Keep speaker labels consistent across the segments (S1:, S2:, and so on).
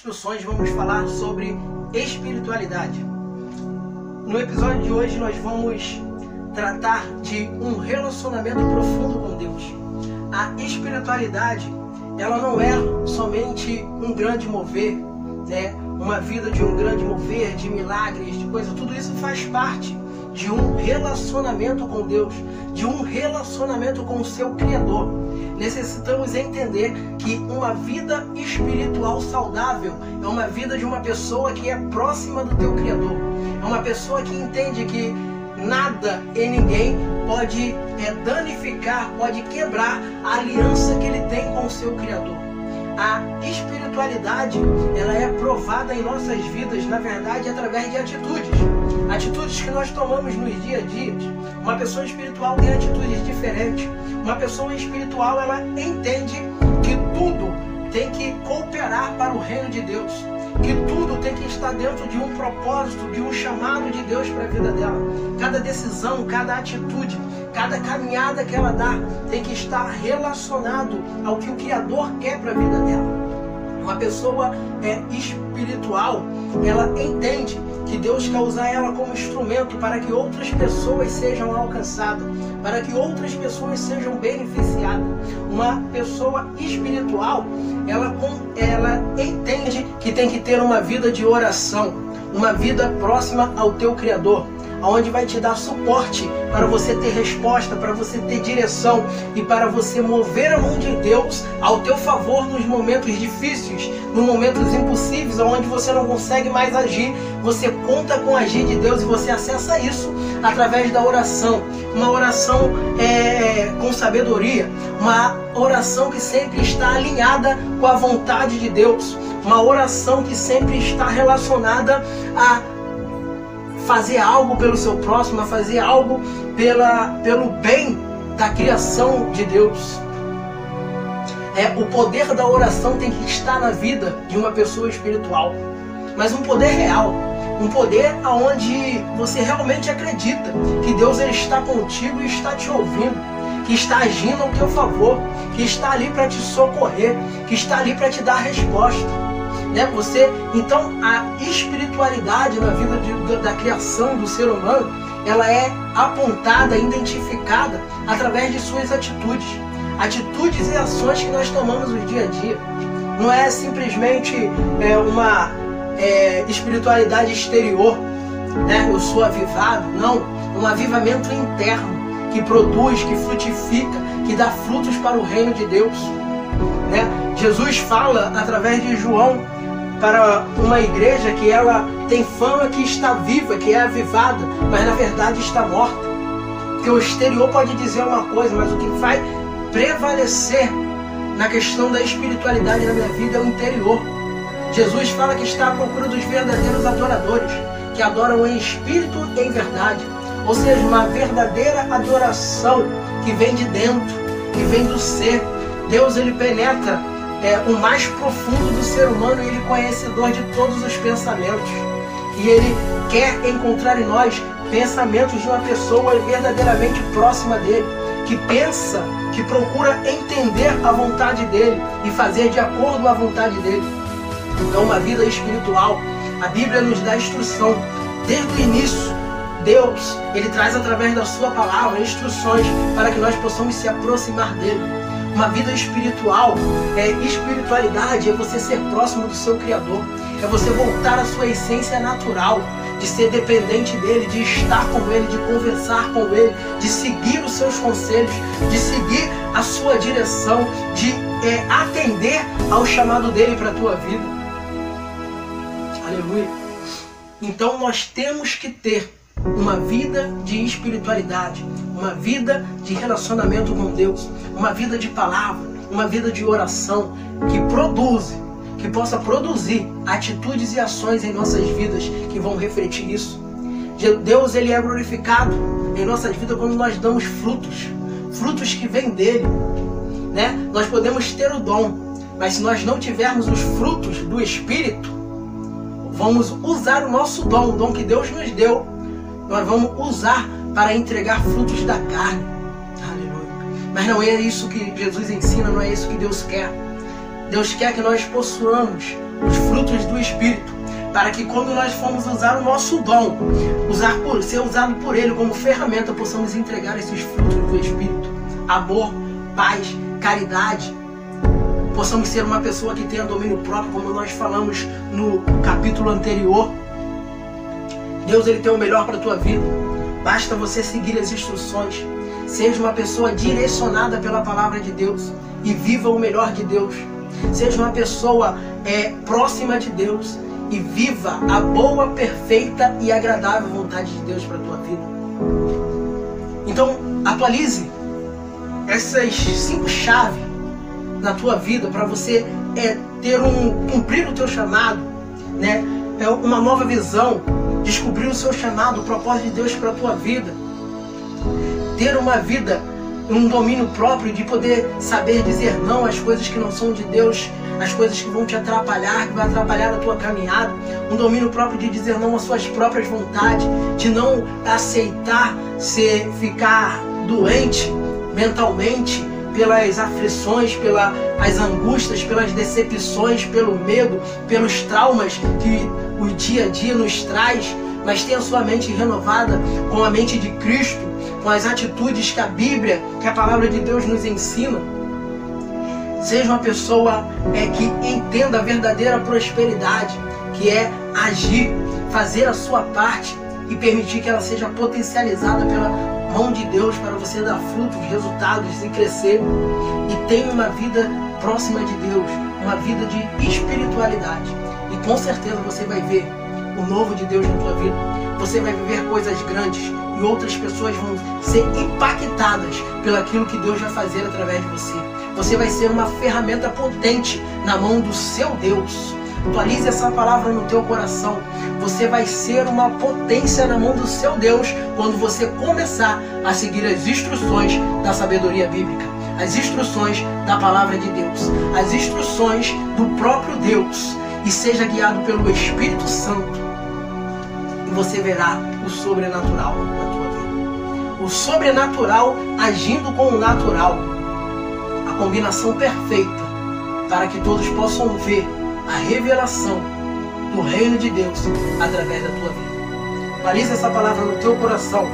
S1: instruções vamos falar sobre espiritualidade. No episódio de hoje nós vamos tratar de um relacionamento profundo com Deus. A espiritualidade, ela não é somente um grande mover, né? Uma vida de um grande mover, de milagres, de coisa, tudo isso faz parte de um relacionamento com Deus, de um relacionamento com o seu Criador. Necessitamos entender que uma vida espiritual saudável é uma vida de uma pessoa que é próxima do teu Criador. É uma pessoa que entende que nada e ninguém pode é, danificar, pode quebrar a aliança que ele tem com o seu Criador. A espiritualidade, ela é provada em nossas vidas, na verdade, através de atitudes. Atitudes que nós tomamos nos dia a dia. Uma pessoa espiritual tem atitudes diferentes. Uma pessoa espiritual, ela entende que tudo tem que cooperar para o reino de Deus que tudo tem que estar dentro de um propósito, de um chamado de Deus para a vida dela. Cada decisão, cada atitude, cada caminhada que ela dá tem que estar relacionado ao que o Criador quer para a vida dela. Uma pessoa é espiritual, ela entende que Deus quer usar ela como instrumento para que outras pessoas sejam alcançadas, para que outras pessoas sejam beneficiadas. Uma pessoa espiritual, ela, ela entende que tem que ter uma vida de oração, uma vida próxima ao teu Criador onde vai te dar suporte para você ter resposta, para você ter direção e para você mover a mão de Deus ao teu favor nos momentos difíceis, nos momentos impossíveis, onde você não consegue mais agir. Você conta com agir de Deus e você acessa isso através da oração. Uma oração é, com sabedoria, uma oração que sempre está alinhada com a vontade de Deus, uma oração que sempre está relacionada a fazer algo pelo seu próximo, a fazer algo pela, pelo bem da criação de Deus. É, o poder da oração tem que estar na vida de uma pessoa espiritual, mas um poder real, um poder aonde você realmente acredita que Deus ele está contigo e está te ouvindo, que está agindo ao teu favor, que está ali para te socorrer, que está ali para te dar resposta né? Você, então, a espiritualidade na vida de, da criação do ser humano, ela é apontada, identificada através de suas atitudes, atitudes e ações que nós tomamos no dia a dia. Não é simplesmente é, uma é, espiritualidade exterior, né? Eu sou avivado, não, um avivamento interno que produz, que frutifica, que dá frutos para o reino de Deus. Né? Jesus fala através de João para uma igreja que ela tem fama que está viva, que é avivada, mas na verdade está morta. Porque o exterior pode dizer uma coisa, mas o que vai prevalecer na questão da espiritualidade na minha vida é o interior. Jesus fala que está à procura dos verdadeiros adoradores, que adoram em espírito e em verdade. Ou seja, uma verdadeira adoração que vem de dentro, que vem do ser. Deus ele penetra é, o mais profundo do ser humano e ele conhecedor de todos os pensamentos. E ele quer encontrar em nós pensamentos de uma pessoa verdadeiramente próxima dele, que pensa, que procura entender a vontade dele e fazer de acordo com a vontade dele. Então, uma vida espiritual, a Bíblia nos dá instrução desde o início. Deus, ele traz através da sua palavra instruções para que nós possamos se aproximar dele. Uma vida espiritual, é espiritualidade é você ser próximo do seu Criador, é você voltar à sua essência natural, de ser dependente dele, de estar com ele, de conversar com ele, de seguir os seus conselhos, de seguir a sua direção, de é, atender ao chamado dele para a tua vida. Aleluia. Então nós temos que ter uma vida de espiritualidade, uma vida de relacionamento com Deus, uma vida de palavra, uma vida de oração que produz, que possa produzir atitudes e ações em nossas vidas que vão refletir isso. Deus ele é glorificado em nossas vidas quando nós damos frutos, frutos que vêm dele, né? Nós podemos ter o dom, mas se nós não tivermos os frutos do Espírito, vamos usar o nosso dom, o dom que Deus nos deu nós vamos usar para entregar frutos da carne. Aleluia. Mas não é isso que Jesus ensina, não é isso que Deus quer. Deus quer que nós possuamos os frutos do Espírito, para que quando nós formos usar o nosso dom, usar por, ser usado por Ele como ferramenta, possamos entregar esses frutos do Espírito. Amor, paz, caridade. Possamos ser uma pessoa que tenha domínio próprio, como nós falamos no capítulo anterior. Deus ele tem o melhor para a tua vida. Basta você seguir as instruções. Seja uma pessoa direcionada pela palavra de Deus e viva o melhor de Deus. Seja uma pessoa é, próxima de Deus e viva a boa, perfeita e agradável vontade de Deus para a tua vida. Então, atualize essas cinco chaves na tua vida para você é, ter um cumprir o teu chamado, né? É uma nova visão, descobrir o seu chamado, o propósito de Deus para a tua vida, ter uma vida um domínio próprio de poder saber dizer não às coisas que não são de Deus, às coisas que vão te atrapalhar, que vão atrapalhar a tua caminhada, um domínio próprio de dizer não às suas próprias vontades, de não aceitar ser ficar doente mentalmente pelas aflições, pelas angústias, pelas decepções, pelo medo, pelos traumas que o dia a dia nos traz, mas tenha sua mente renovada com a mente de Cristo, com as atitudes que a Bíblia, que a palavra de Deus nos ensina. Seja uma pessoa é, que entenda a verdadeira prosperidade, que é agir, fazer a sua parte e permitir que ela seja potencializada pela mão de Deus para você dar frutos, resultados e crescer. E tenha uma vida próxima de Deus, uma vida de espiritualidade. Com certeza você vai ver o novo de Deus na tua vida. Você vai viver coisas grandes e outras pessoas vão ser impactadas pelo aquilo que Deus vai fazer através de você. Você vai ser uma ferramenta potente na mão do seu Deus. Atualize essa palavra no teu coração. Você vai ser uma potência na mão do seu Deus quando você começar a seguir as instruções da sabedoria bíblica, as instruções da palavra de Deus, as instruções do próprio Deus e seja guiado pelo Espírito Santo. E você verá o sobrenatural na tua vida. O sobrenatural agindo com o natural. A combinação perfeita para que todos possam ver a revelação do reino de Deus através da tua vida. Baliza essa palavra no teu coração.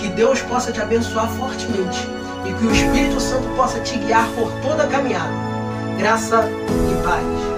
S1: Que Deus possa te abençoar fortemente e que o Espírito Santo possa te guiar por toda a caminhada. Graça e paz.